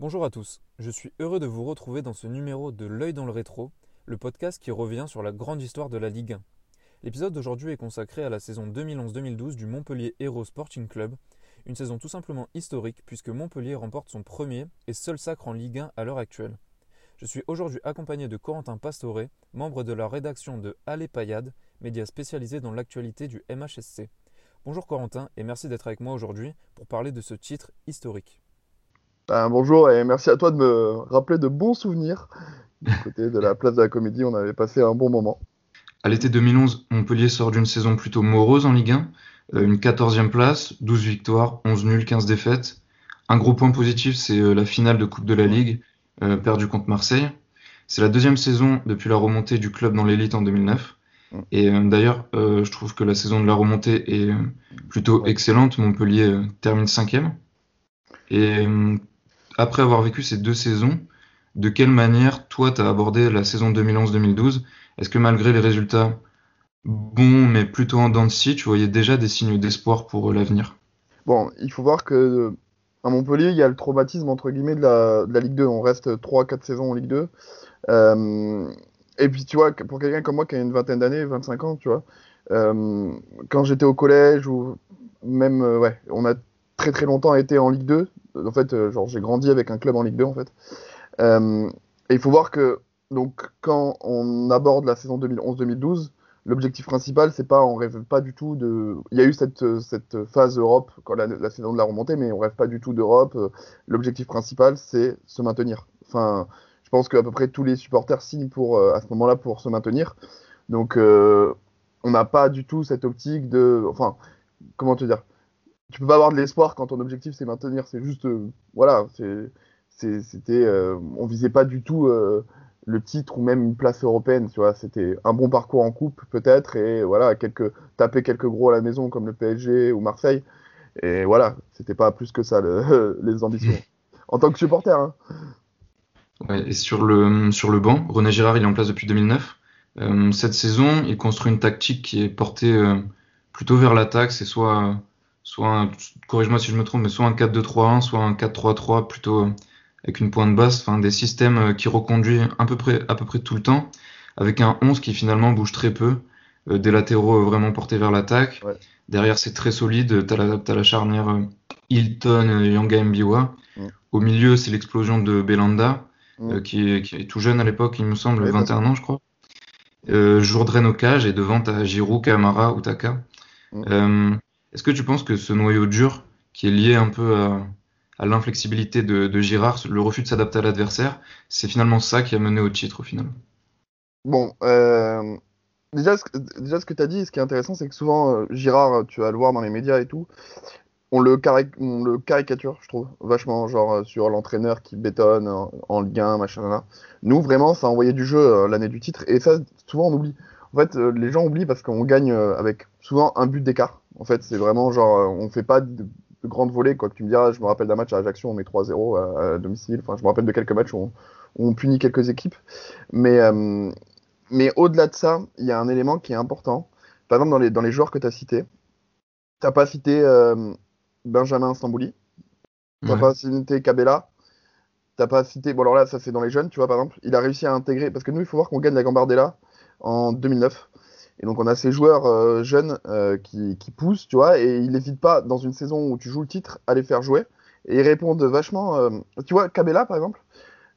Bonjour à tous, je suis heureux de vous retrouver dans ce numéro de L'œil dans le rétro, le podcast qui revient sur la grande histoire de la Ligue 1. L'épisode d'aujourd'hui est consacré à la saison 2011-2012 du Montpellier Hero Sporting Club, une saison tout simplement historique puisque Montpellier remporte son premier et seul sacre en Ligue 1 à l'heure actuelle. Je suis aujourd'hui accompagné de Corentin Pastoré, membre de la rédaction de Allez Payade, média spécialisé dans l'actualité du MHSC. Bonjour Corentin et merci d'être avec moi aujourd'hui pour parler de ce titre historique. Ben, bonjour et merci à toi de me rappeler de bons souvenirs. Du côté de la place de la Comédie, on avait passé un bon moment. À l'été 2011, Montpellier sort d'une saison plutôt morose en Ligue 1. Euh, une 14e place, 12 victoires, 11 nuls, 15 défaites. Un gros point positif, c'est euh, la finale de Coupe de la Ligue, euh, perdue contre Marseille. C'est la deuxième saison depuis la remontée du club dans l'élite en 2009. Mm. Et d'ailleurs, je trouve que la saison de la remontée est plutôt excellente. Montpellier termine cinquième. Et après avoir vécu ces deux saisons, de quelle manière toi tu as abordé la saison 2011-2012 Est-ce que malgré les résultats bons mais plutôt en dents de scie, tu voyais déjà des signes d'espoir pour l'avenir? Bon, il faut voir que à Montpellier, il y a le traumatisme entre guillemets de la, Ligue 2. On reste 3-4 saisons en Ligue 2. Euh, et puis tu vois, pour quelqu'un comme moi qui a une vingtaine d'années, 25 ans, tu vois, euh, quand j'étais au collège ou même, euh, ouais, on a très très longtemps été en Ligue 2. En fait, euh, genre j'ai grandi avec un club en Ligue 2 en fait. Euh, et il faut voir que donc quand on aborde la saison 2011-2012, l'objectif principal c'est pas on rêve pas du tout de. Il y a eu cette, cette phase Europe quand la, saison de la remontée, mais on rêve pas du tout d'Europe. L'objectif principal c'est se maintenir. Enfin, je pense qu'à peu près tous les supporters signent pour à ce moment-là pour se maintenir. Donc on n'a pas du tout cette optique de. Enfin, comment te dire? Tu peux pas avoir de l'espoir quand ton objectif c'est maintenir. C'est juste, euh, voilà, c'était, euh, on visait pas du tout euh, le titre ou même une place européenne. Tu vois, c'était un bon parcours en coupe peut-être et voilà, quelques taper quelques gros à la maison comme le PSG ou Marseille. Et voilà, c'était pas plus que ça les ambitions. en tant que supporter. Hein. Ouais, et sur le sur le banc, René Girard il est en place depuis 2009. cette saison, il construit une tactique qui est portée plutôt vers l'attaque. C'est soit soit corrige-moi si je me trompe, mais soit un 4-2-3-1, soit un 4-3-3 plutôt euh, avec une pointe basse, enfin des systèmes euh, qui reconduisent à peu près, à peu près tout le temps, avec un 11 qui finalement bouge très peu, euh, des latéraux vraiment portés vers l'attaque. Derrière, c'est très solide, tu as, la charnière Hilton, Yanga Mbiwa. Au milieu, c'est l'explosion de Belanda, qui, est, tout jeune à l'époque, il me semble, 21 ans, je crois. Euh, Jourdrain au cage, et devant, tu as Giroud, Kamara, Utaka. Est-ce que tu penses que ce noyau dur, qui est lié un peu à, l'inflexibilité de, Girard, le refus de s'adapter à l'adversaire, c'est finalement ça qui a mené au titre au final? Bon, euh, déjà, ce, que tu as dit, ce qui est intéressant, c'est que souvent, euh, Girard, tu vas le voir dans les médias et tout, on le, caricature, je trouve, vachement, genre euh, sur l'entraîneur qui bétonne en, en machin, là. Nous, vraiment, ça a envoyé du jeu l'année du titre, et ça, souvent, on oublie. En fait, les gens oublient parce qu'on gagne avec souvent un but d'écart. En fait, c'est vraiment genre, euh, on fait pas de, grandes volées. Quoi que tu me diras, je me rappelle d'un match à Ajaccio, on met 3-0 à, domicile. Enfin, je me rappelle de quelques matchs où on, punit quelques équipes. Mais, euh, mais au-delà de ça, il y a un élément qui est important. Par exemple, dans les, dans les joueurs que tu as cités, tu n'as pas cité euh, Benjamin Stambouli, tu n'as pas cité Cabella, tu n'as pas cité. Bon, alors là, ça c'est dans les jeunes, tu vois, par exemple. Il a réussi à intégrer. Parce que nous, il faut voir qu'on gagne la Gambardella en 2009. Et donc on a ces joueurs euh, jeunes euh, qui, poussent, tu vois, et ils n'hésitent pas dans une saison où tu joues le titre à les faire jouer. Et ils répondent vachement. Euh, tu vois, Cabella par exemple,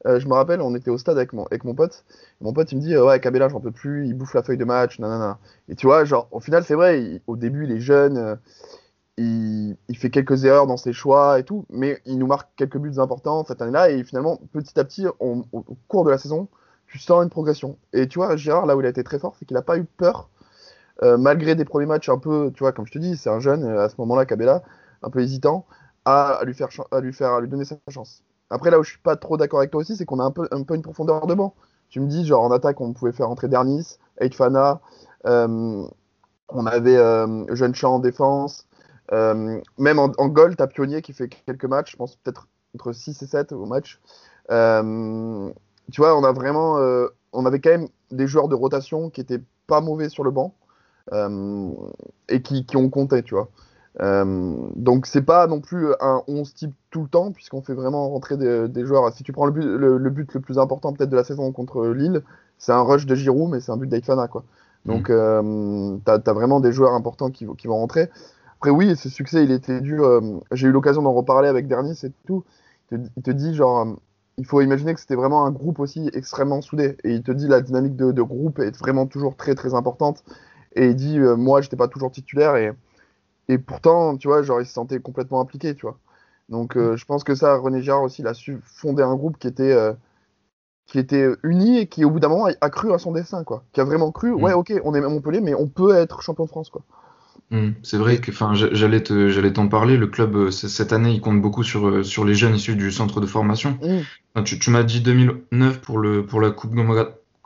je me rappelle, on était au stade avec mon, pote. mon pote il me dit ouais Cabella j'en peux plus, il bouffe la feuille de match, nanana. Et tu vois, genre au final c'est vrai, au début il est jeune, il, il, fait quelques erreurs dans ses choix et tout, mais il nous marque quelques buts importants cette année-là et finalement petit à petit au cours de la saison tu sens une progression. Et tu vois, Girard, là où il a été très fort, c'est qu'il n'a pas eu peur, euh, malgré des premiers matchs un peu, tu vois, comme je te dis, c'est un jeune, euh, à ce moment-là, Cabella, un peu hésitant, à, lui faire, lui donner sa chance. Après, là où je suis pas trop d'accord avec toi aussi, c'est qu'on a un peu, un peu une profondeur de banc. Tu me dis, genre, en attaque, on pouvait faire entrer Dernis, Eitfana, euh, on avait Jeune Champ en défense, même en, en goal, t'as Pionnier qui fait quelques matchs, je pense peut-être entre 6 et 7 au match. tu vois, on on avait quand même des joueurs de rotation qui étaient pas mauvais sur le banc. Euh, et qui, qui, ont compté, tu vois. Euh, donc c'est pas non plus un 11 type tout le temps, puisqu'on fait vraiment rentrer des, des, joueurs. Si tu prends le but le, le, but le plus important peut-être de la saison contre Lille, c'est un rush de Giroud, mais c'est un but d'Aitfana. Quoi. Donc mmh. euh, tu as, as, vraiment des joueurs importants qui, qui, vont rentrer. Après oui, ce succès, il était dû... Euh, J'ai eu l'occasion d'en reparler avec Dernis et tout. Il te, il te dit genre... Euh, il faut imaginer que c'était vraiment un groupe aussi extrêmement soudé. Et il te dit la dynamique de, de groupe est vraiment toujours très très importante. Et il dit, euh, moi, j'étais pas toujours titulaire. Et, et pourtant, tu vois, genre, il se sentait complètement impliqué, tu vois. Donc, euh, je pense que ça, René Girard aussi, il a su fonder un groupe qui était, euh, qui était uni et qui, au bout d'un moment, a, cru à son destin, quoi. Qui a vraiment cru, mmh. ouais, ok, on est Montpellier, mais on peut être champion de France, quoi. Mmh. C'est vrai que, enfin, j'allais te, j'allais t'en parler. Le club cette année, il compte beaucoup sur sur les jeunes issus du centre de formation. Mmh. Enfin, tu, tu m'as dit 2009 pour le pour la Coupe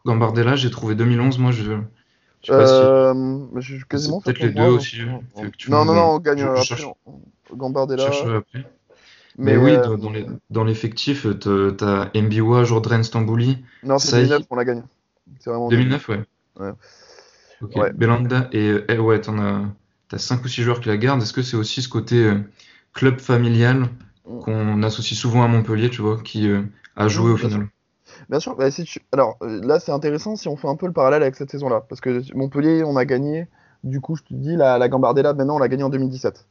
Gambardella. J'ai trouvé 2011. Moi, je je sais pas euh, si... Quasiment Peut-être les deux aussi. Non, non, non, on gagne je, après. Cherche... Gambardella. Après. Mais, mais oui, euh... dans, l'effectif, t'as Mbiwa, Jourdren Stambouli. Non, c'est 2009 qu'on la gagne. 2009, ouais. ouais. Belanda et eh, ouais, t'en as, as 5 ou 6 joueurs qui la gardent. Est-ce que c'est aussi ce côté euh, club familial mm. qu'on associe souvent à Montpellier, tu vois, qui euh, a joué mmh, au final? Bien sûr, bah, alors là c'est intéressant si on fait un peu le parallèle avec cette saison-là, parce que Montpellier, on a gagné, du coup je te dis, la, la Gambardella, maintenant on l'a gagné en 2017.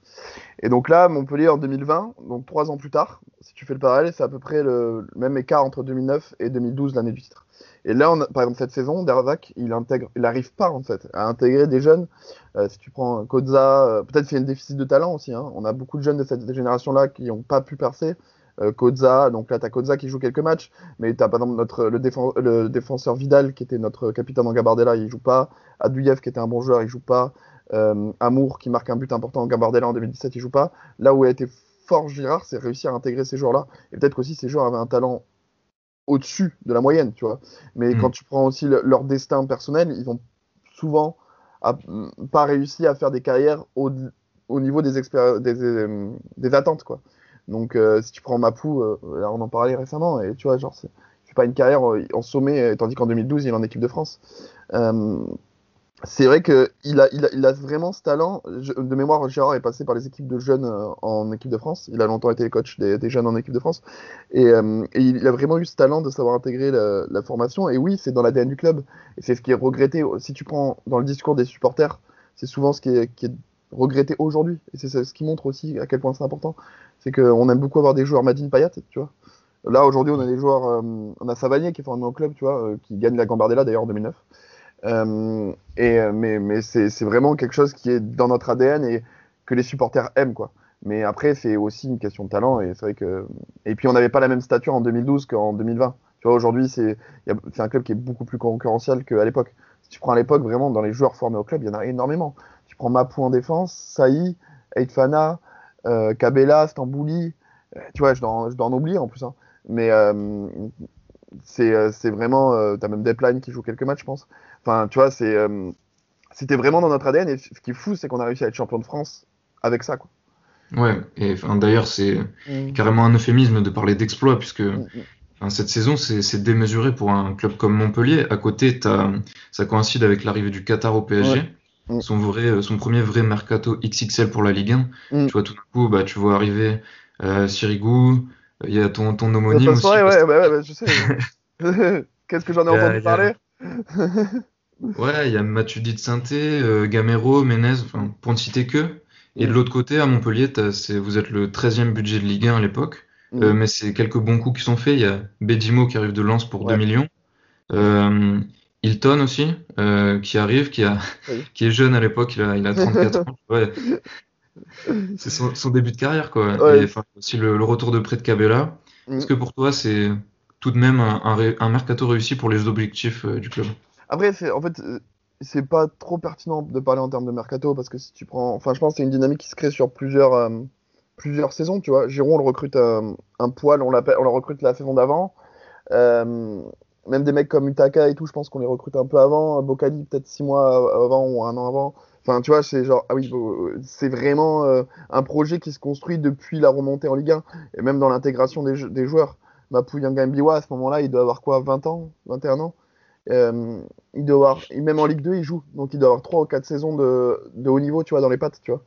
Et donc là, Montpellier en 2020, donc trois ans plus tard, si tu fais le parallèle, c'est à peu près le, même écart entre 2009 et 2012, l'année du titre. Et là, par exemple, cette saison, Dervac, il intègre, il n'arrive pas en fait à intégrer des jeunes. Euh, si tu prends Koza, euh, peut-être a un déficit de talent aussi. Hein. On a beaucoup de jeunes de cette génération-là qui n'ont pas pu percer euh, Koza, donc là tu as Koza qui joue quelques matchs, mais tu as par exemple notre, le, défense, le, défenseur Vidal qui était notre capitaine en Gabardella, il joue pas, Adouyev qui était un bon joueur, il joue pas, euh, Amour qui marque un but important en Gabardella en 2017, il joue pas. Là où a été fort Girard, c'est réussir à intégrer ces joueurs-là, et peut-être qu'aussi ces joueurs avaient un talent au-dessus de la moyenne, tu vois. Mais mmh. quand tu prends aussi le, leur destin personnel, ils ont souvent à, pas réussi à faire des carrières au, au niveau des, des, des, des attentes, quoi. Donc, euh, si tu prends Mapou, euh, on en parlait récemment, et tu vois, genre, c'est pas une carrière euh, en sommet, tandis qu'en 2012, il est en équipe de France. C'est vrai qu'il a, il a, vraiment ce talent. De mémoire, Gérard est passé par les équipes de jeunes en équipe de France. Il a longtemps été coach des, jeunes en équipe de France. Et, il a vraiment eu ce talent de savoir intégrer la, formation. Et oui, c'est dans l'ADN du club. Et c'est ce qui est regretté. Si tu prends dans le discours des supporters, c'est souvent ce qui est regretté aujourd'hui. Et c'est ce qui montre aussi à quel point c'est important. C'est qu'on aime beaucoup avoir des joueurs Madine Payat, tu vois. Là, aujourd'hui, on a des joueurs. Euh, on a Savanier qui est formé au club, tu vois, euh, qui gagne la Gambardella d'ailleurs en 2009. Euh, et, mais mais c'est vraiment quelque chose qui est dans notre ADN et que les supporters aiment, quoi. Mais après, c'est aussi une question de talent. Et vrai que. Et puis, on n'avait pas la même stature en 2012 qu'en 2020. Tu vois, aujourd'hui, c'est un club qui est beaucoup plus concurrentiel qu'à l'époque. Si tu prends à l'époque, vraiment, dans les joueurs formés au club, il y en a énormément. Tu prends Mapou en défense, Saï, Eitfana, euh, Kabela, Stambouli, euh, tu vois, je dois, je dois en oublier en plus. Hein. Mais euh, c'est euh, vraiment. Euh, tu as même Depline qui joue quelques matchs, je pense. Enfin, tu vois, c'est c'était vraiment dans notre ADN. Et ce qui est fou, c'est qu'on a réussi à être champion de France avec ça. Quoi. Ouais, et enfin, d'ailleurs, c'est mmh. carrément un euphémisme de parler d'exploit, puisque mmh. enfin, cette saison, c'est démesuré pour un club comme Montpellier. À côté, as, ça coïncide avec l'arrivée du Qatar au PSG. Ouais. Mm. Son, vrai, son premier vrai mercato XXL pour la Ligue 1. Mm. Tu vois, tout d'un coup, bah, tu vois arriver euh, Sirigu, il y a ton, ton homonyme aussi. Ouais, ouais, ouais, ouais, je sais. Qu'est-ce que j'en ai entendu parler? Ouais, il y a Matuidi de Sainté, euh, Gamero, Menez, enfin, pour ne citer que. Et mm. de l'autre côté, à Montpellier, vous êtes le 13e budget de Ligue 1 à l'époque. Mm. Euh, mais c'est quelques bons coups qui sont faits. Il y a Bedimo qui arrive de Lens pour ouais. 2 millions. Euh, Hilton aussi, euh, qui arrive, qui, a, oui. qui est jeune à l'époque, il a, il a 34 ans. Ouais. C'est son, son, début de carrière, quoi. Ouais. Et aussi le, le, retour de près de Cabella. Mm. Est-ce que pour toi, c'est tout de même un, un, un, mercato réussi pour les objectifs euh, du club? Après, en fait, c'est pas trop pertinent de parler en termes de mercato parce que si tu prends. Enfin, je pense que c'est une dynamique qui se crée sur plusieurs, euh, plusieurs saisons, tu vois. Giron, on le recrute euh, un poil, on, on le recrute la saison d'avant. Euh, même des mecs comme Utaka et tout, je pense qu'on les recrute un peu avant. Bocali, peut-être six mois avant ou un an avant. Enfin, tu vois, c'est genre, ah oui, c'est vraiment euh, un projet qui se construit depuis la remontée en Ligue 1 et même dans l'intégration des, des, joueurs. Mapou Yangambiwa, à ce moment-là, il doit avoir quoi, 20 ans, 21 ans? Euh, Il doit avoir, même en Ligue 2, il joue. Donc il doit avoir 3 ou 4 saisons de, haut niveau, tu vois, dans les pattes, tu vois.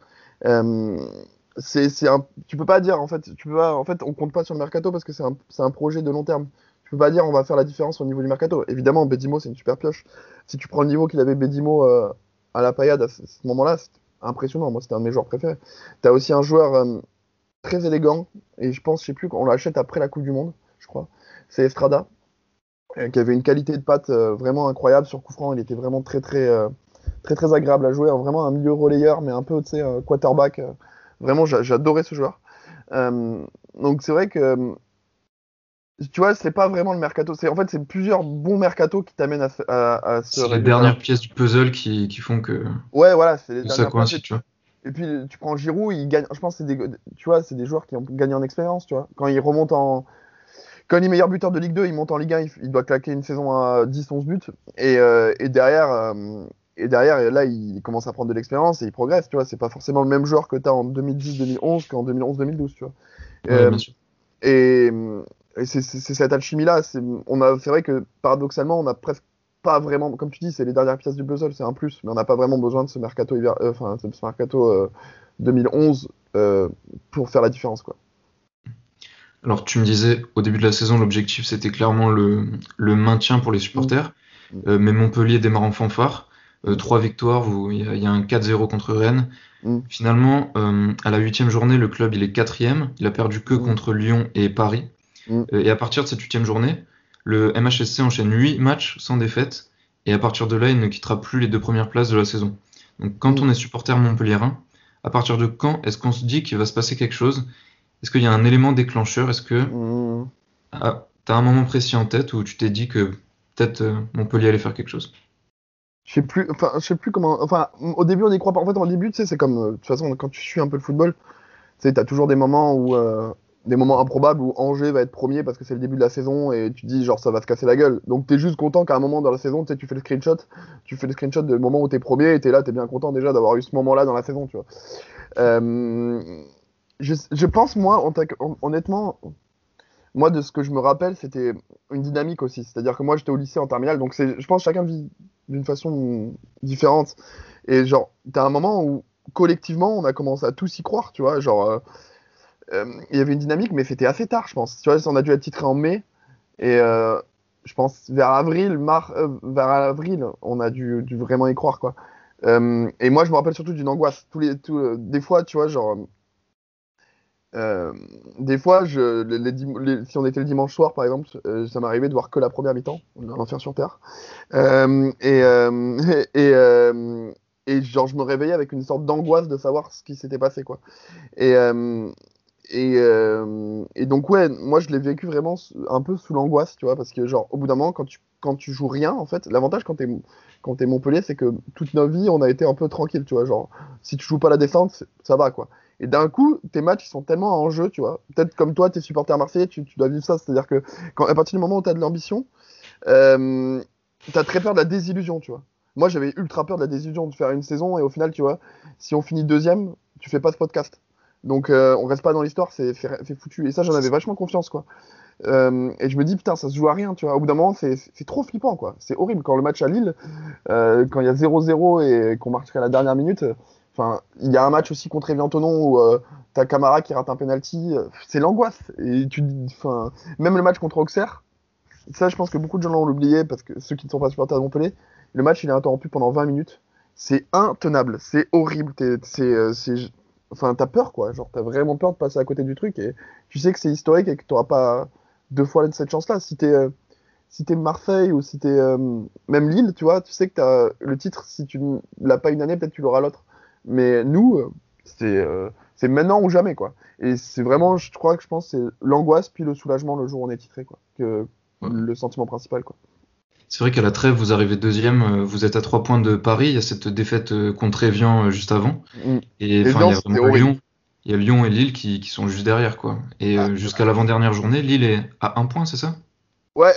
c'est, c'est tu peux pas dire en fait, tu peux pas, en fait, on compte pas sur le mercato parce que c'est un projet de long terme. Tu peux pas dire on va faire la différence au niveau du mercato. Évidemment, Bedimo c'est une super pioche. Si tu prends le niveau qu'il avait Bedimo euh, à la paillade à ce, moment-là, c'est impressionnant. Moi, c'était un de mes joueurs préférés. Tu as aussi un joueur euh, très élégant et je pense, je sais plus, on l'achète après la Coupe du Monde, je crois. C'est Estrada euh, qui avait une qualité de patte vraiment incroyable sur coup. Il était vraiment très très très très agréable à jouer. Vraiment un milieu relayeur, mais un peu tu sais quarterback. Vraiment, j'adorais ce joueur. Donc c'est vrai que tu vois, c'est pas vraiment le mercato. C'est en fait c'est plusieurs bons mercato qui t'amènent à, à, à C'est les dernières pièces du puzzle qui, qui font que. Ouais, voilà, c'est les ça coïncide, tu vois. Et puis tu prends Giroud, il gagne. Je pense c'est des, tu vois, c'est des joueurs qui ont gagné en expérience, tu vois. Quand il remonte en, quand il est meilleur buteur de Ligue 2, il monte en Ligue 1, il, doit claquer une saison à 10-11 buts. Et, euh, et derrière, euh, et derrière, là, il commence à prendre de l'expérience et il progresse, tu vois. C'est pas forcément le même joueur que tu as en 2010-2011 qu'en 2011-2012, tu vois. Euh, et, et c'est cette alchimie-là. C'est vrai que paradoxalement, on a presque pas vraiment, comme tu dis, c'est les dernières pièces du puzzle, c'est un plus, mais on n'a pas vraiment besoin de ce mercato, hiver, euh, enfin, ce mercato 2011 euh, pour faire la différence, quoi. Alors, tu me disais au début de la saison, l'objectif c'était clairement le, le, maintien pour les supporters, mmh. mais Montpellier démarre en fanfare. Euh, trois victoires, il y, a un 4-0 contre Rennes. Mm. Finalement, euh, à la huitième journée, le club il est quatrième. Il a perdu que mm. contre Lyon et Paris. Mm. Euh, et à partir de cette huitième journée, le MHSC enchaîne huit matchs sans défaite. Et à partir de là, il ne quittera plus les deux premières places de la saison. Donc quand on est supporter montpelliérain, à partir de quand est-ce qu'on se dit qu'il va se passer quelque chose? Est-ce qu'il y a un élément déclencheur? Est-ce que ah, tu as un moment précis en tête où tu t'es dit que peut-être Montpellier allait faire quelque chose? Je sais plus, enfin, je sais plus comment. Enfin, au début, on y croit pas. En fait, au début, tu sais, c'est comme. Euh, de toute façon, quand tu suis un peu le football, tu sais, t'as toujours des moments où. Euh, des moments improbables où Angers va être premier parce que c'est le début de la saison et tu dis genre ça va se casser la gueule. Donc t'es juste content qu'à un moment dans la saison, tu tu fais le screenshot, tu fais le screenshot du moment où t'es premier et t'es là, t'es bien content déjà d'avoir eu ce moment-là dans la saison, tu vois. Euh, je, je, pense moi, honnêtement, moi de ce que je me rappelle, c'était une dynamique aussi. C'est-à-dire que moi j'étais au lycée en terminale, donc je pense chacun vit d'une façon différente. Et genre, t'as un moment où collectivement, on a commencé à tous y croire, tu vois. Genre, euh, il y avait une dynamique, mais c'était assez tard, je pense. Tu vois, on a dû être titré en mai. Et euh, je pense vers avril, mar vers avril, on a dû, vraiment y croire, quoi. et moi, je me rappelle surtout d'une angoisse. Tous les, tous, des fois, tu vois, genre, euh, des fois, je, les, si on était le dimanche soir, par exemple, euh, ça m'arrivait de voir que la première mi-temps, l'enfer sur terre. Euh, et, et, et, genre, je me réveillais avec une sorte d'angoisse de savoir ce qui s'était passé, quoi. Et, et, et, donc, ouais, moi, je l'ai vécu vraiment un peu sous l'angoisse, tu vois, parce que, genre, au bout d'un moment, quand tu, quand tu joues rien, en fait, l'avantage quand t'es quand es Montpellier, c'est que toute notre vie, on a été un peu tranquille, tu vois. Genre, si tu joues pas la descente, ça va, quoi. Et d'un coup, tes matchs ils sont tellement en jeu, tu vois. Peut-être comme toi, tes supporters marseillais, tu, tu dois vivre ça. C'est-à-dire que à partir du moment où tu as de l'ambition, euh, tu as très peur de la désillusion, tu vois. Moi, j'avais ultra peur de la désillusion de faire une saison et au final, tu vois, si on finit deuxième, tu fais pas ce podcast. Donc, euh, on reste pas dans l'histoire, c'est foutu. Et ça, j'en avais vachement confiance, quoi. Euh, et je me dis, putain, ça se joue à rien, tu vois. Au bout d'un moment, c'est trop flippant, quoi. C'est horrible. Quand le match à Lille, euh, quand il y a 0-0 et qu'on marche à la dernière minute, Enfin, il y a un match aussi contre Evian-Tonon où euh, t'as Camara qui rate un penalty, euh, c'est l'angoisse. Et tu, enfin, même le match contre Auxerre, ça, je pense que beaucoup de gens l'ont oublié parce que ceux qui ne sont pas supporters de Montpellier, le match il est interrompu pendant 20 minutes. C'est intenable, c'est horrible. C'est, enfin, t'as peur quoi. Genre, t'as vraiment peur de passer à côté du truc et tu sais que c'est historique et que t'auras pas deux fois cette chance-là. Si t'es euh, si t'es Marseille ou si t'es euh, même Lille, tu vois, tu sais que t'as le titre. Si tu l'as pas une année, peut-être tu l'auras l'autre. Mais nous, euh, euh, c'est maintenant ou jamais, quoi. Et c'est vraiment, je crois que je pense, c'est l'angoisse puis le soulagement le jour où on est titré, quoi. Que le sentiment principal, quoi. C'est vrai qu'à la trêve, vous arrivez deuxième, euh, vous êtes à trois points de Paris, il y a cette défaite contre Evian juste avant. Mm. Et enfin, il y a vraiment Lyon. Il y a Lyon et Lille qui, qui sont juste derrière, quoi. Et ah. jusqu'à l'avant-dernière journée, Lille est à un point, c'est ça? Ouais,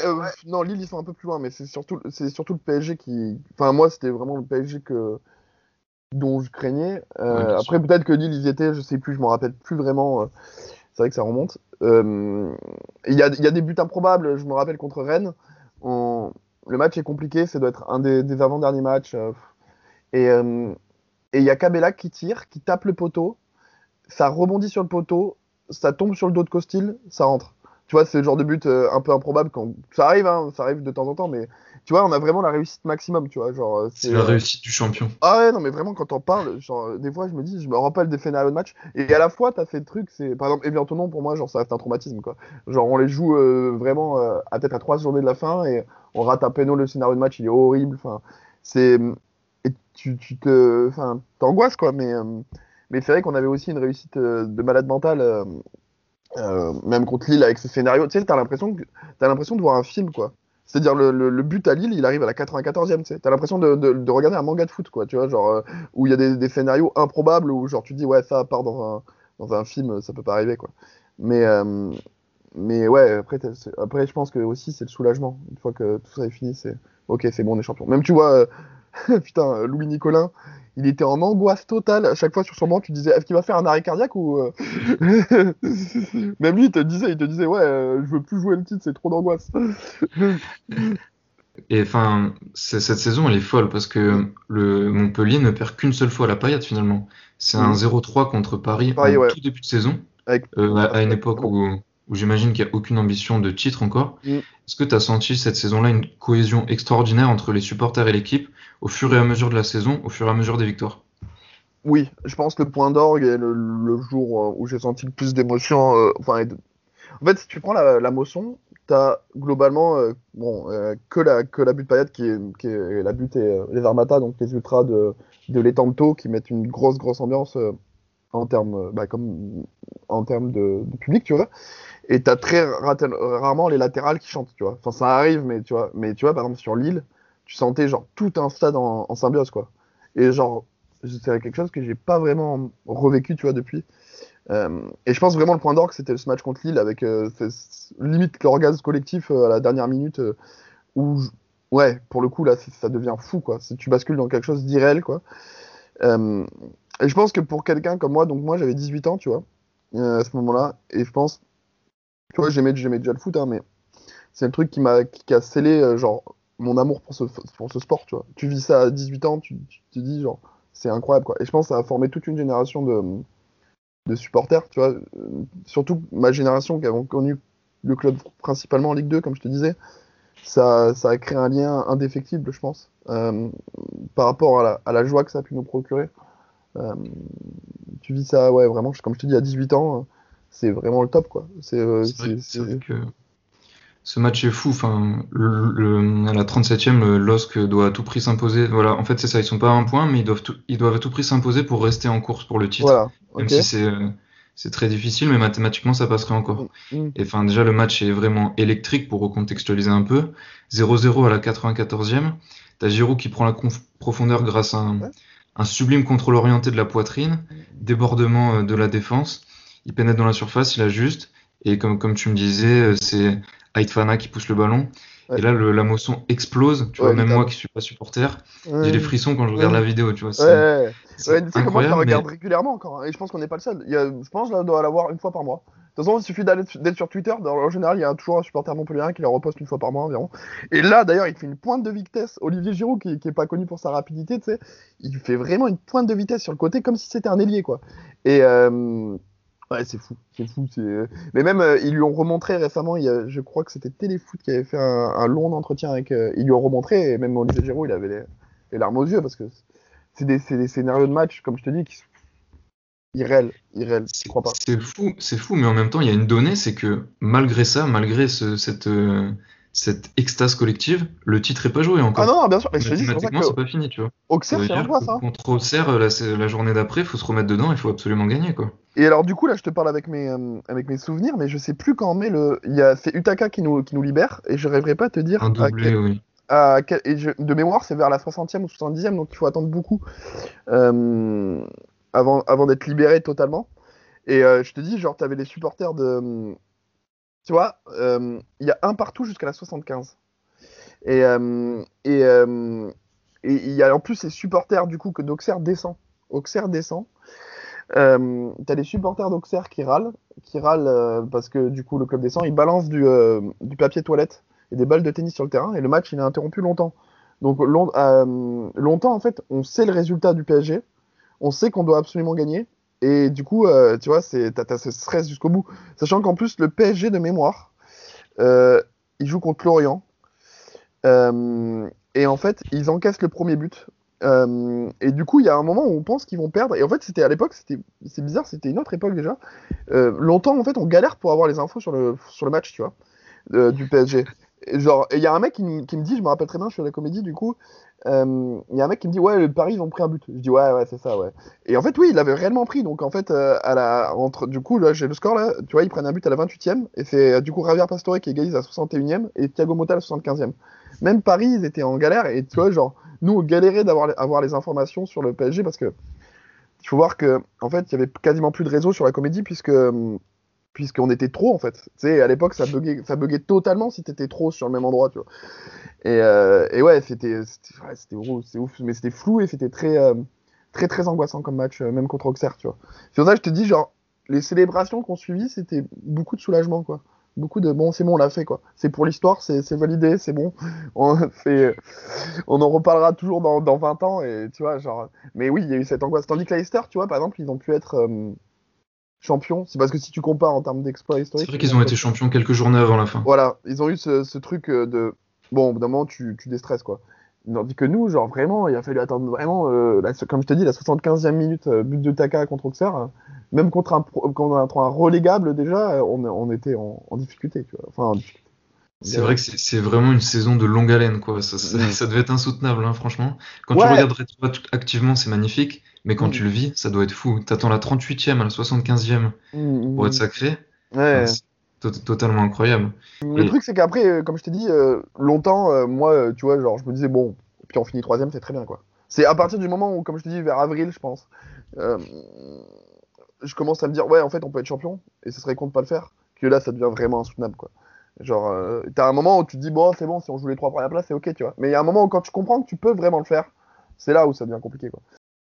non, Lille ils sont un peu plus loin, mais c'est surtout, c'est surtout le PSG qui. Enfin, moi, c'était vraiment le PSG que dont je craignais. Euh, après, peut-être que Lille, ils y étaient, je sais plus, je m'en rappelle plus vraiment. Euh, c'est vrai que ça remonte. Euh, il y, a, y, a, des buts improbables, je me rappelle contre Rennes. Le match est compliqué, ça doit être un des, avant-derniers matchs. et et il y a Kabela qui tire, qui tape le poteau, ça rebondit sur le poteau, ça tombe sur le dos de Costil, ça rentre. Tu vois, c'est le genre de but euh, un peu improbable quand ça arrive, hein, ça arrive de temps en temps, mais tu vois, on a vraiment la réussite maximum, tu vois, genre. euh, C'est la réussite du champion. Ah ouais, non, mais vraiment, quand on parle, genre, euh, des fois, je me dis, je me rappelle des scénarios de match, et à la fois, t'as fait le truc, c'est, par exemple, Evian Tonon, pour moi, genre, ça reste un traumatisme, quoi. Genre, on les joue euh, vraiment euh, à peut-être à trois journées de la fin, et on rate un péno, le scénario de match, il est horrible, enfin, c'est. Et tu, tu te. Enfin, t'angoisses, quoi, mais. euh, mais c'est vrai qu'on avait aussi une réussite euh, de malade mental, euh, euh, même contre Lille avec ce scénario. Tu sais, t'as l'impression que t'as l'impression de voir un film, quoi. C'est-à-dire le, but à Lille, il arrive à la 94e, tu. T'as l'impression de, de, de regarder un manga de foot, quoi. Tu vois, genre euh, où il y a des, scénarios improbables où genre tu dis ouais ça part dans un dans un film, ça peut pas arriver, quoi. Mais euh, mais ouais, après après je pense que aussi c'est le soulagement. Une fois que tout ça est fini, c'est ok, c'est bon, on est champion. Même tu vois, euh, putain, Louis Nicolin, il était en angoisse totale à chaque fois sur son banc. Tu disais est-ce qu'il va faire un arrêt cardiaque ou euh, même lui il te disait, il te disait ouais, euh, je veux plus jouer le titre, c'est trop d'angoisse. Et enfin, cette saison, elle est folle parce que le Montpellier ne perd qu'une seule fois la paillade finalement. C'est un Mhm. 0-3 contre Paris Paris, en ouais. tout début de saison, Avec- euh, à, à une époque où, où j'imagine qu'il n'y a aucune ambition de titre encore. Mhm. Est-ce que tu as senti cette saison-là une cohésion extraordinaire entre les supporters et l'équipe au fur et à mesure de la saison, au fur et à mesure des victoires? Oui, je pense que le point d'orgue est le, le jour euh, où j'ai senti le plus d'émotion. euh, enfin, et en fait, si tu prends la, la motion, t'as globalement euh, bon euh, que la que la butte paillade qui est qui est la butte et les armatas donc les ultras de de l'étanto qui mettent une grosse grosse ambiance en termes bah, comme en termes de, de public, tu vois. Et t'as très rarement les latérales qui chantent, tu vois. Enfin, ça arrive, mais tu vois, mais tu vois, par exemple sur Lille, tu sentais genre tout un stade en, symbiose, quoi. Et genre c'est quelque chose que j'ai pas vraiment revécu, tu vois, depuis. Euh, et je pense vraiment le point d'orgue, c'était ce match contre Lille avec euh, limite l'orgasme collectif euh, à la dernière minute euh, où, ouais, pour le coup, là, ça devient fou, quoi. Tu bascules dans quelque chose d'irréel, quoi. Et je pense que pour quelqu'un comme moi, donc moi j'avais 18 ans, tu vois, à ce moment-là, et je pense, tu vois, j'aimais déjà le foot, hein, mais c'est le truc qui m'a qui, a scellé, euh, genre, mon amour pour ce, pour ce sport, tu vois. Tu vis ça à 18 ans, tu, te dis, genre, c'est incroyable, quoi. Et je pense que ça a formé toute une génération de, de supporters, tu vois. Euh, Surtout ma génération qui avons connu le club principalement en Ligue 2, comme je te disais. Ça, ça a créé un lien indéfectible, je pense, euh, par rapport à la, joie que ça a pu nous procurer. Tu vis ça, ouais, vraiment, comme je te dis, à 18 ans, c'est vraiment le top, quoi. C'est, euh, C'est que ce match est fou. Enfin, le, le- à la 37e, le LOSC doit à tout prix s'imposer. Voilà, en fait, c'est ça. Ils sont pas à un point, mais ils doivent, tout- ils doivent à tout prix s'imposer pour rester en course pour le titre. Voilà, Même si c'est euh, c'est très difficile, mais mathématiquement, ça passerait encore. Mm. Et enfin, déjà, le match est vraiment électrique pour recontextualiser un peu. 0-0 à la 94e. T'as Giroud qui prend la profondeur grâce à un, Ouais. un sublime contrôle orienté de la poitrine, débordement euh, de la défense. Il pénètre dans la surface, il ajuste. Et comme, comme tu me disais, euh, c'est Haïtfana qui pousse le ballon. Ouais. Et là, le- la motion explose. Tu Ouais, vois, même moi qui suis pas supporter, Ouais. j'ai des frissons quand je regarde la vidéo. Tu vois, c'est moi je la incroyable. mais- regarde régulièrement encore, hein, et je pense qu'on n'est pas le seul. Il y a, je pense que je dois l'avoir une fois par mois. De toute façon, il suffit d'être sur Twitter. En général, il y a toujours un supporter montpelliérain qui la reposte une fois par mois environ. Et là, d'ailleurs, il fait une pointe de vitesse. Olivier Giroud, qui, qui est pas connu pour sa rapidité, tu sais, il fait vraiment une pointe de vitesse sur le côté comme si c'était un ailier, quoi. Et euh, ouais, c'est fou, c'est fou. c'est- Mais même, euh, ils lui ont remontré récemment. Il y a, je crois que c'était Téléfoot qui avait fait un, long entretien avec. euh, ils lui ont remontré, et même Olivier Giroud, il avait les, les larmes aux yeux parce que c'est des, des scénarios de match, comme je te dis, qui sont irréels, irréels. Je crois pas? c'est fou, fou, mais en même temps, il y a une donnée, c'est que malgré ça, malgré ce- cette, euh, cette extase collective, le titre est pas joué Ah encore. non, non, bien sûr. Mais ça Mathématiquement, c'est pas fini, tu vois. Ça Auxerre, c'est que Hein. contre Auxerre, la, la journée d'après, il faut se remettre dedans, il faut absolument gagner, quoi. Et alors, du coup, là, je te parle avec mes, euh, avec mes souvenirs, mais je sais plus quand met le. Il y a... C'est Utaka qui nous, qui nous libère, et je rêverais pas te dire. Un à doublé, quel- oui. à quel- et je- De mémoire, c'est vers la 60e ou 70e, donc il faut attendre beaucoup euh, avant, avant d'être libéré totalement. Et euh, je te dis, genre, t'avais les supporters de. Tu vois, euh, il y a un partout jusqu'à la 75. Et euh, euh, et il y a en plus les supporters du coup que d'Auxerre descend. Auxerre descend. T'as les supporters d'Auxerre qui râlent, qui râlent parce que du coup le club descend. Ils balancent du, papier toilette et des balles de tennis sur le terrain et le match il est interrompu longtemps. Donc long- longtemps en fait, on sait le résultat du PSG. on sait qu'on doit absolument gagner. Et du coup, euh, tu vois, t'as, ce stress jusqu'au bout. Sachant qu'en plus, le PSG de mémoire, euh, il joue contre Lorient. Euh, et en fait, ils encaissent le premier but. Euh, et du coup, il y a un moment où on pense qu'ils vont perdre. Et en fait, c'était à l'époque, c'est bizarre, c'était une autre époque déjà. Longtemps, en fait, on galère pour avoir les infos sur le, sur le match, tu vois, du PSG. Genre, il y a un mec qui, me- dit, je me rappelle très bien, je suis à la comédie, du coup, euh, il y a un mec qui me dit, ouais, le Paris, ils ont pris un but. Je dis, ouais, ouais, c'est ça, ouais. Et en fait, oui, il l'avait réellement pris. Donc, en fait, euh, à la, entre, du coup, là, j'ai le score, là, tu vois, ils prennent un but à la 28e. Et c'est, euh, du coup, Javier Pastore qui égalise à la 61e et Thiago Motta à la 75e. Même Paris, ils étaient en galère. Et tu vois, genre, nous, on galérait d'avoir avoir les informations sur le PSG parce que il faut voir que, en fait, il y avait quasiment plus de réseau sur la comédie puisque puisqu'on était trop en fait. Tu sais, à l'époque, ça buguait, ça totalement si t'étais trop sur le même endroit, tu vois. Et, euh, ouais, c'était c'était ouais, c'était ouf, mais c'était flou et c'était très euh, très très angoissant comme match, euh, même contre Auxerre, tu vois. Pour ça je te dis, genre, les célébrations qu'on suivit, c'était beaucoup de soulagement, quoi. Beaucoup de bon, c'est bon, on l'a fait, quoi. C'est pour l'histoire, c'est validé, c'est bon. On, en reparlera toujours dans, dans 20 ans, et tu vois, genre. Mais oui, il y a eu cette angoisse. Tandis que Leicester, tu vois, par exemple, ils ont pu être champions. C'est parce que si tu compares en termes d'exploits C'est historiques. vrai qu'ils ont été champions quelques journées avant la fin. Voilà, ils ont eu ce, ce truc euh, de. Bon, au bout d'un moment, tu, tu déstresses, quoi. Tandis que nous, genre, vraiment, il a fallu attendre vraiment, euh, la- comme je te dis, la 75e minute, euh, but de Taka contre Auxerre. euh, même contre un, contre un relégable, déjà, on, on était en, en difficulté, tu vois. Enfin, en difficulté. C'est vrai que c'est c'est vraiment une saison de longue haleine, quoi. Ça, ça, ça devait être insoutenable, hein, franchement. Quand Ouais. tu regardes rétroactivement, c'est magnifique, mais quand Mm. tu le vis, ça doit être fou. T'attends la 38e à la 75e Mm, pour mm, être sacré. ouais. Enfin, totalement incroyable. Le Et- truc, c'est qu'après, euh, comme je t'ai dit, euh, longtemps, euh, moi, tu vois, genre, je me disais, bon, puis on finit troisième, c'est très bien, quoi. C'est à partir du moment où, comme je te dis, vers avril, je pense, je commence à me dire, ouais, en fait, on peut être champion, et ce serait con de pas le faire, que là, ça devient vraiment insoutenable, quoi. Genre, t'as un moment où tu te dis, bon, c'est bon, si on joue les trois premières places, c'est ok, tu vois. Mais il y a un moment où, quand tu comprends que tu peux vraiment le faire, c'est là où ça devient compliqué, quoi.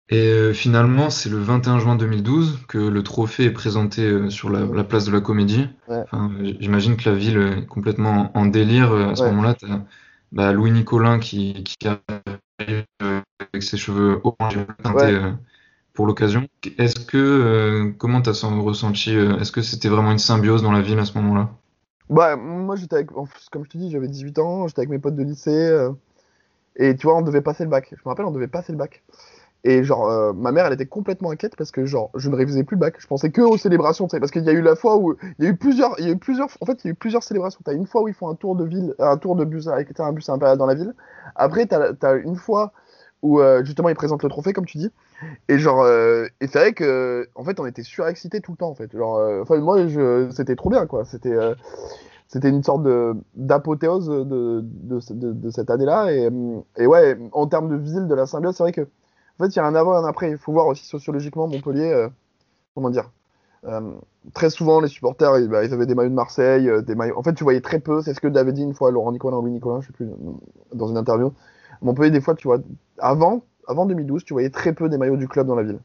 Et euh, finalement, c'est le 21 juin 2012 que le trophée est présenté euh, sur la, la place de la Comédie. Ouais. Enfin, j- j'imagine que la ville est complètement en délire. Euh, À ce Ouais. moment-là, tu as Louis Nicolin qui, qui arrive avec ses cheveux orange et teintés Ouais. pour l'occasion. Est-ce que, euh, comment tu as ressenti Est-ce que c'était vraiment une symbiose dans la ville à ce moment-là? Bah, moi, j'étais avec, comme je te dis, j'avais 18 ans, j'étais avec mes potes de lycée, euh, et tu vois, on devait passer le bac. Je me rappelle, on devait passer le bac. Et genre, euh, ma mère, elle était complètement inquiète parce que, genre, je ne révisais plus le bac. Je pensais que aux célébrations, tu sais, parce qu'il y a eu la fois où, il y a eu plusieurs, il y a eu plusieurs, en fait, il y a eu plusieurs célébrations. T'as une fois où ils font un tour de ville, un tour de bus avec un bus impérial dans la ville. Après, t'as, t'as une fois où, euh, justement, ils présentent le trophée, comme tu dis. Et genre, euh, et c'est vrai que, en fait, on était surexcités tout le temps, en fait. Genre, enfin, moi, c'était trop bien, quoi. C'était, c'était une sorte de d'apothéose de, de, de, cette année-là. Et, et ouais, en termes de ville, de la symbiose, c'est vrai que, en fait, il y a un avant et un après. Il faut voir aussi sociologiquement Montpellier, euh, comment dire. Euh, très souvent, les supporters, ils, bah, ils avaient des maillots de Marseille, euh, des maillots. En fait, tu voyais très peu. C'est ce que avait dit une fois Laurent Nicolas ou Louis Nicolas, je sais plus, dans une interview. Montpellier, des fois, tu vois, avant, avant 2012, tu voyais très peu des maillots du club dans la ville.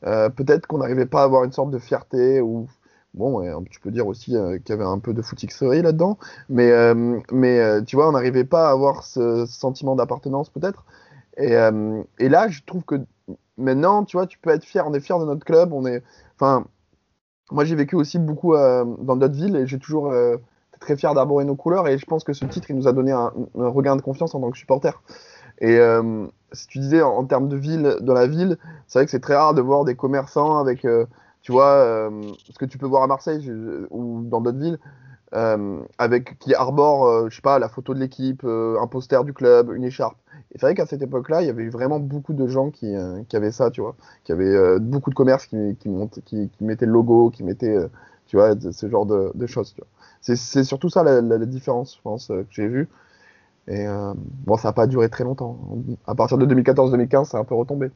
Peut-être qu'on n'arrivait pas à avoir une sorte de fierté ou bon, tu peux dire aussi qu'il y avait un peu de footixerie là-dedans, mais mais tu vois, on n'arrivait pas à avoir ce sentiment d'appartenance peut-être. Et, euh, et là, je trouve que maintenant, tu vois, tu peux être fier. On est fier de notre club. On est, enfin, moi j'ai vécu aussi beaucoup euh, dans d'autres villes et j'ai toujours euh, été très fier d'arborer nos couleurs. Et je pense que ce titre, il nous a donné un, regain de confiance en tant que supporter. Et si tu disais en, termes de ville, dans la ville, c'est vrai que c'est très rare de voir des commerçants avec, tu vois, ce que tu peux voir à Marseille ou dans d'autres villes, euh, avec qui arborent, euh, je sais pas, la photo de l'équipe, euh, un poster du club, une écharpe. Et c'est vrai qu'à cette époque-là, il y avait vraiment beaucoup de gens qui, avaient ça, tu vois, qui avaient beaucoup de commerces qui, mettaient le logo, qui mettaient, tu vois, ce genre de, choses. C'est surtout ça la, différence, je pense, que j'ai vue. Et bon, ça n'a pas duré très longtemps. À partir de 2014-2015, c'est un peu retombé.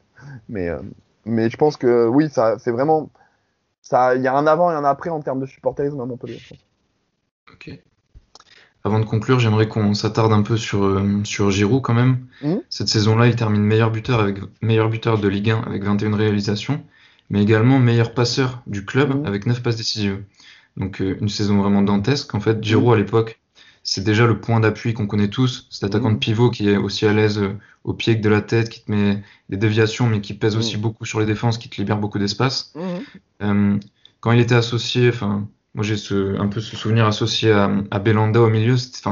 Mais, mais je pense que oui, ça, c'est vraiment. ça- Il y a un avant et un après en termes de supporterisme à Montpellier. je pense. Ok. Avant de conclure, j'aimerais qu'on s'attarde un peu sur, euh, sur Giroud quand même. Mhm. Cette saison-là, il termine meilleur buteur, avec, meilleur buteur de Ligue 1 avec 21 réalisations, mais également meilleur passeur du club Mhm. avec 9 passes décisives. Donc euh, une saison vraiment dantesque. En fait, Giroud à l'époque, c'est déjà le point d'appui qu'on connaît tous. Cet attaquant Mhm. de pivot qui est aussi à l'aise euh, au pied que de la tête, qui te met des déviations, mais qui pèse aussi beaucoup sur les défenses, qui te libère beaucoup d'espace. Quand il était associé, enfin, moi j'ai ce, un peu ce souvenir associé à, à Belanda au milieu, c'était,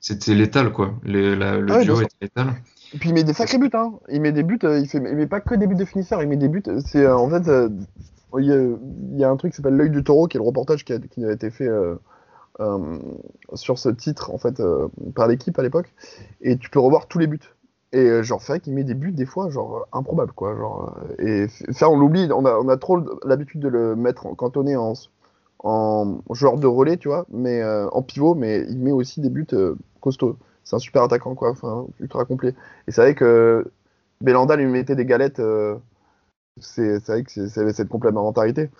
c'était létal quoi. Les- la- le Ah ouais, duo était létal. Et puis il met des sacrés buts, hein. Il met des buts, euh, il fait, il met pas que des buts de finisseur, il met des buts. C'est euh, en fait, euh, il y, a, il y a un truc qui s'appelle l'œil du taureau, qui est le reportage qui a, qui a été fait euh, euh, sur ce titre en fait euh, par l'équipe à l'époque, et tu peux revoir tous les buts. Et euh, genre c'est vrai qu'il met des buts des fois genre euh, improbables quoi, genre euh, et ça on l'oublie, on a, on a trop l'habitude de le mettre en, cantonné en, en joueur de relais, tu vois, mais euh, en pivot, mais il met aussi des buts euh, costauds. C'est un super attaquant quoi, enfin ultra complet. Et c'est vrai que Belanda lui mettait des galettes. euh, c'est c'est vrai que c'est- cette complémentarité.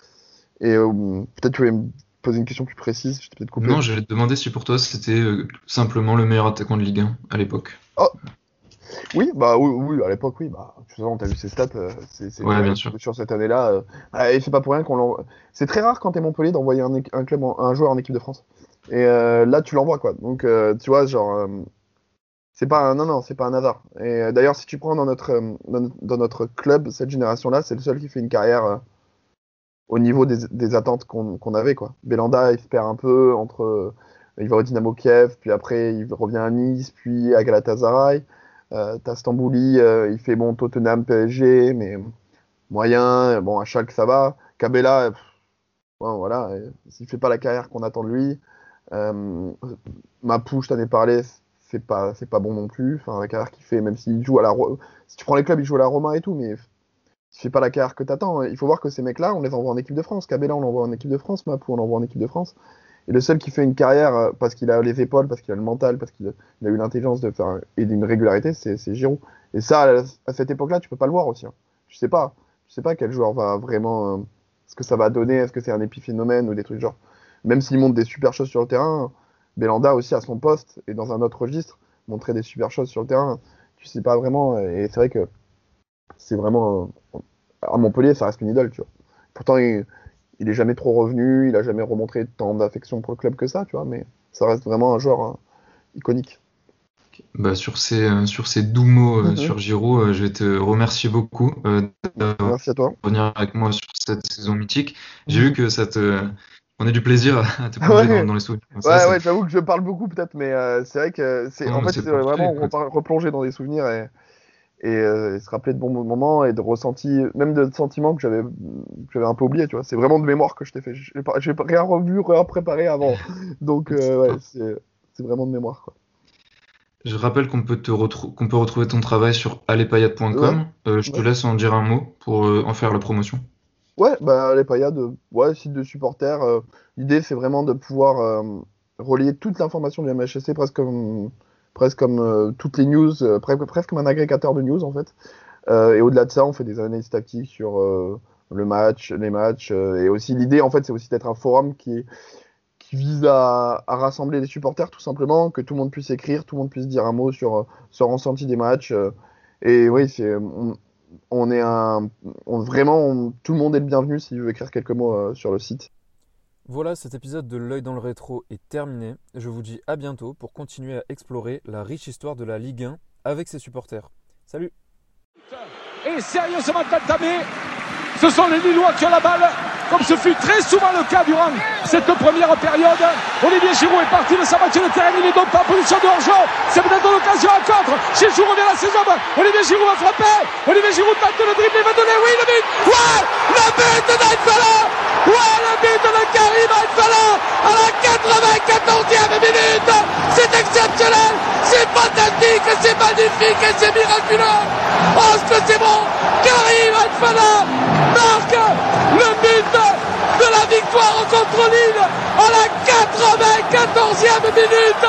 Et euh, peut-être tu voulais me poser une question plus précise, je peut-être coupé. Non, j'allais te demander si pour toi c'était euh, simplement le meilleur attaquant de Ligue 1 à l'époque. Oui, bah oui, oui, à l'époque, oui. Bah, toute façon, t'as vu ses stats, euh, c'est, Ouais, bien sûr. sur cette année-là. euh, ah, et c'est pas pour rien qu'on l'envoie. C'est très rare quand t'es Montpellier d'envoyer un, équ- un club, en- un joueur en équipe de France. Et euh, là, tu l'envoies quoi. Donc, tu vois, genre, c'est pas un, non, non, c'est pas un hasard. Et d'ailleurs, si tu prends dans notre, dans, notre- dans notre club cette génération-là, c'est le seul qui fait une carrière au niveau des, des attentes qu'on, avait quoi. Belanda, il se perd un peu entre, il va au Dynamo Kiev, puis après il revient à Nice, puis à Galatasaray. Euh, t'as Stambouli, euh, il fait bon Tottenham, PSG, mais moyen. Bon, à Schalke ça va. Cabella, bon, voilà, euh, s'il fait pas la carrière qu'on attend de lui. Euh, Mapou, je t'en ai parlé, c'est pas, c'est pas bon non plus. Enfin, la carrière qu'il fait, même s'il joue à la, si tu prends les clubs, il joue à la Roma et tout, mais il fait pas la carrière que t'attends. Il faut voir que ces mecs-là, on les envoie en équipe de France. Cabella, on l'envoie en équipe de France. Mapou, on l'envoie en équipe de France. Et le seul qui fait une carrière euh, parce qu'il a les épaules, parce qu'il a le mental, parce qu'il a, eu l'intelligence de faire et d'une régularité, c'est Giroud. Et ça, à, cette époque-là, tu peux pas le voir aussi. hein. Je sais pas. Je sais pas quel joueur va vraiment. euh, ce que ça va donner. Est-ce que c'est un épiphénomène ou des trucs genre. Même s'il montre des super choses sur le terrain, Belanda aussi à son poste et dans un autre registre montrer des super choses sur le terrain. Tu sais pas vraiment. Et c'est vrai que c'est vraiment euh, à Montpellier, ça reste une idole, tu vois. Pourtant, il, il est jamais trop revenu, il a jamais remontré tant d'affection pour le club que ça, tu vois. Mais ça reste vraiment un joueur hein, iconique. Bah, sur ces, euh, sur ces doux mots euh, Mhm. sur Giroud, euh, je vais te remercier beaucoup d'avoir revenir avec moi sur cette saison mythique. J'ai vu que ça te. On a du plaisir à te plonger Ouais. dans, dans les souvenirs. Ouais, ouais, j'avoue que je parle beaucoup peut-être, mais c'est vrai que c'est en fait c'est vraiment replonger dans des souvenirs et, et, euh, et se rappeler de bons moments et de ressentis, même de sentiments que j'avais que j'avais un peu oubliés, tu vois. C'est vraiment de mémoire que je t'ai fait. J'ai rien revu, rien préparé avant, donc euh, ouais, c'est c'est vraiment de mémoire. Quoi. Je rappelle qu'on peut te retrou- qu'on peut retrouver ton travail sur alepayade.com. Euh, je te Ouais. laisse en dire un mot pour euh, en faire la promotion. Ouais, bah ouais, site de supporters. euh, L'idée c'est vraiment de pouvoir euh, relier toute l'information du MHSC presque comme presque comme euh, toutes les news, euh, presque, presque comme un agrégateur de news en fait. Euh, et au-delà de ça, on fait des analyses tactiques sur le match, les matchs, et aussi l'idée en fait c'est aussi d'être un forum qui vise à, rassembler les supporters tout simplement, que tout le monde puisse écrire, tout le monde puisse dire un mot sur son ressenti des matchs. et oui, c'est on, est un vraiment tout le monde est le bienvenu s'il veut écrire quelques mots sur le site. Voilà, cet épisode de L'œil dans le rétro est terminé. Je vous dis à bientôt pour continuer à explorer la riche histoire de la Ligue 1 avec ses supporters. Salut est sérieusement entamé. Ce sont les Lillois qui ont la balle, comme ce fut très souvent le cas durant cette première période. Olivier Giroud est parti de sa moitié de terrain, il est donc pas en position de hors-jeu. C'est peut-être l'occasion à contre. Giroud revient à ses hommes. Olivier Giroud va frapper. Olivier Giroud tente le dribbler, il va donner, oui, le but. Ouais, le but de. Ouais, le but de Karim Naïfala à la 94e minute. C'est exceptionnel, c'est fantastique, c'est magnifique et c'est miraculeux. Oh, ce que c'est bon? Karim Naïfala marque le but de la victoire contre Lille à la 94e minute.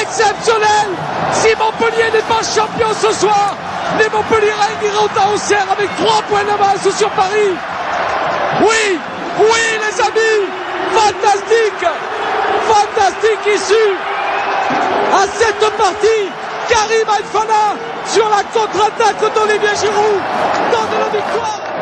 Exceptionnel. Si Montpellier n'est pas champion ce soir, les Montpellierens iront à Auxerre avec 3 points d'avance sur Paris. Oui, oui les amis, fantastique, fantastique issue à cette partie. Karim Alfana sur la contre-attaque d'Olivier Giroud donne la victoire.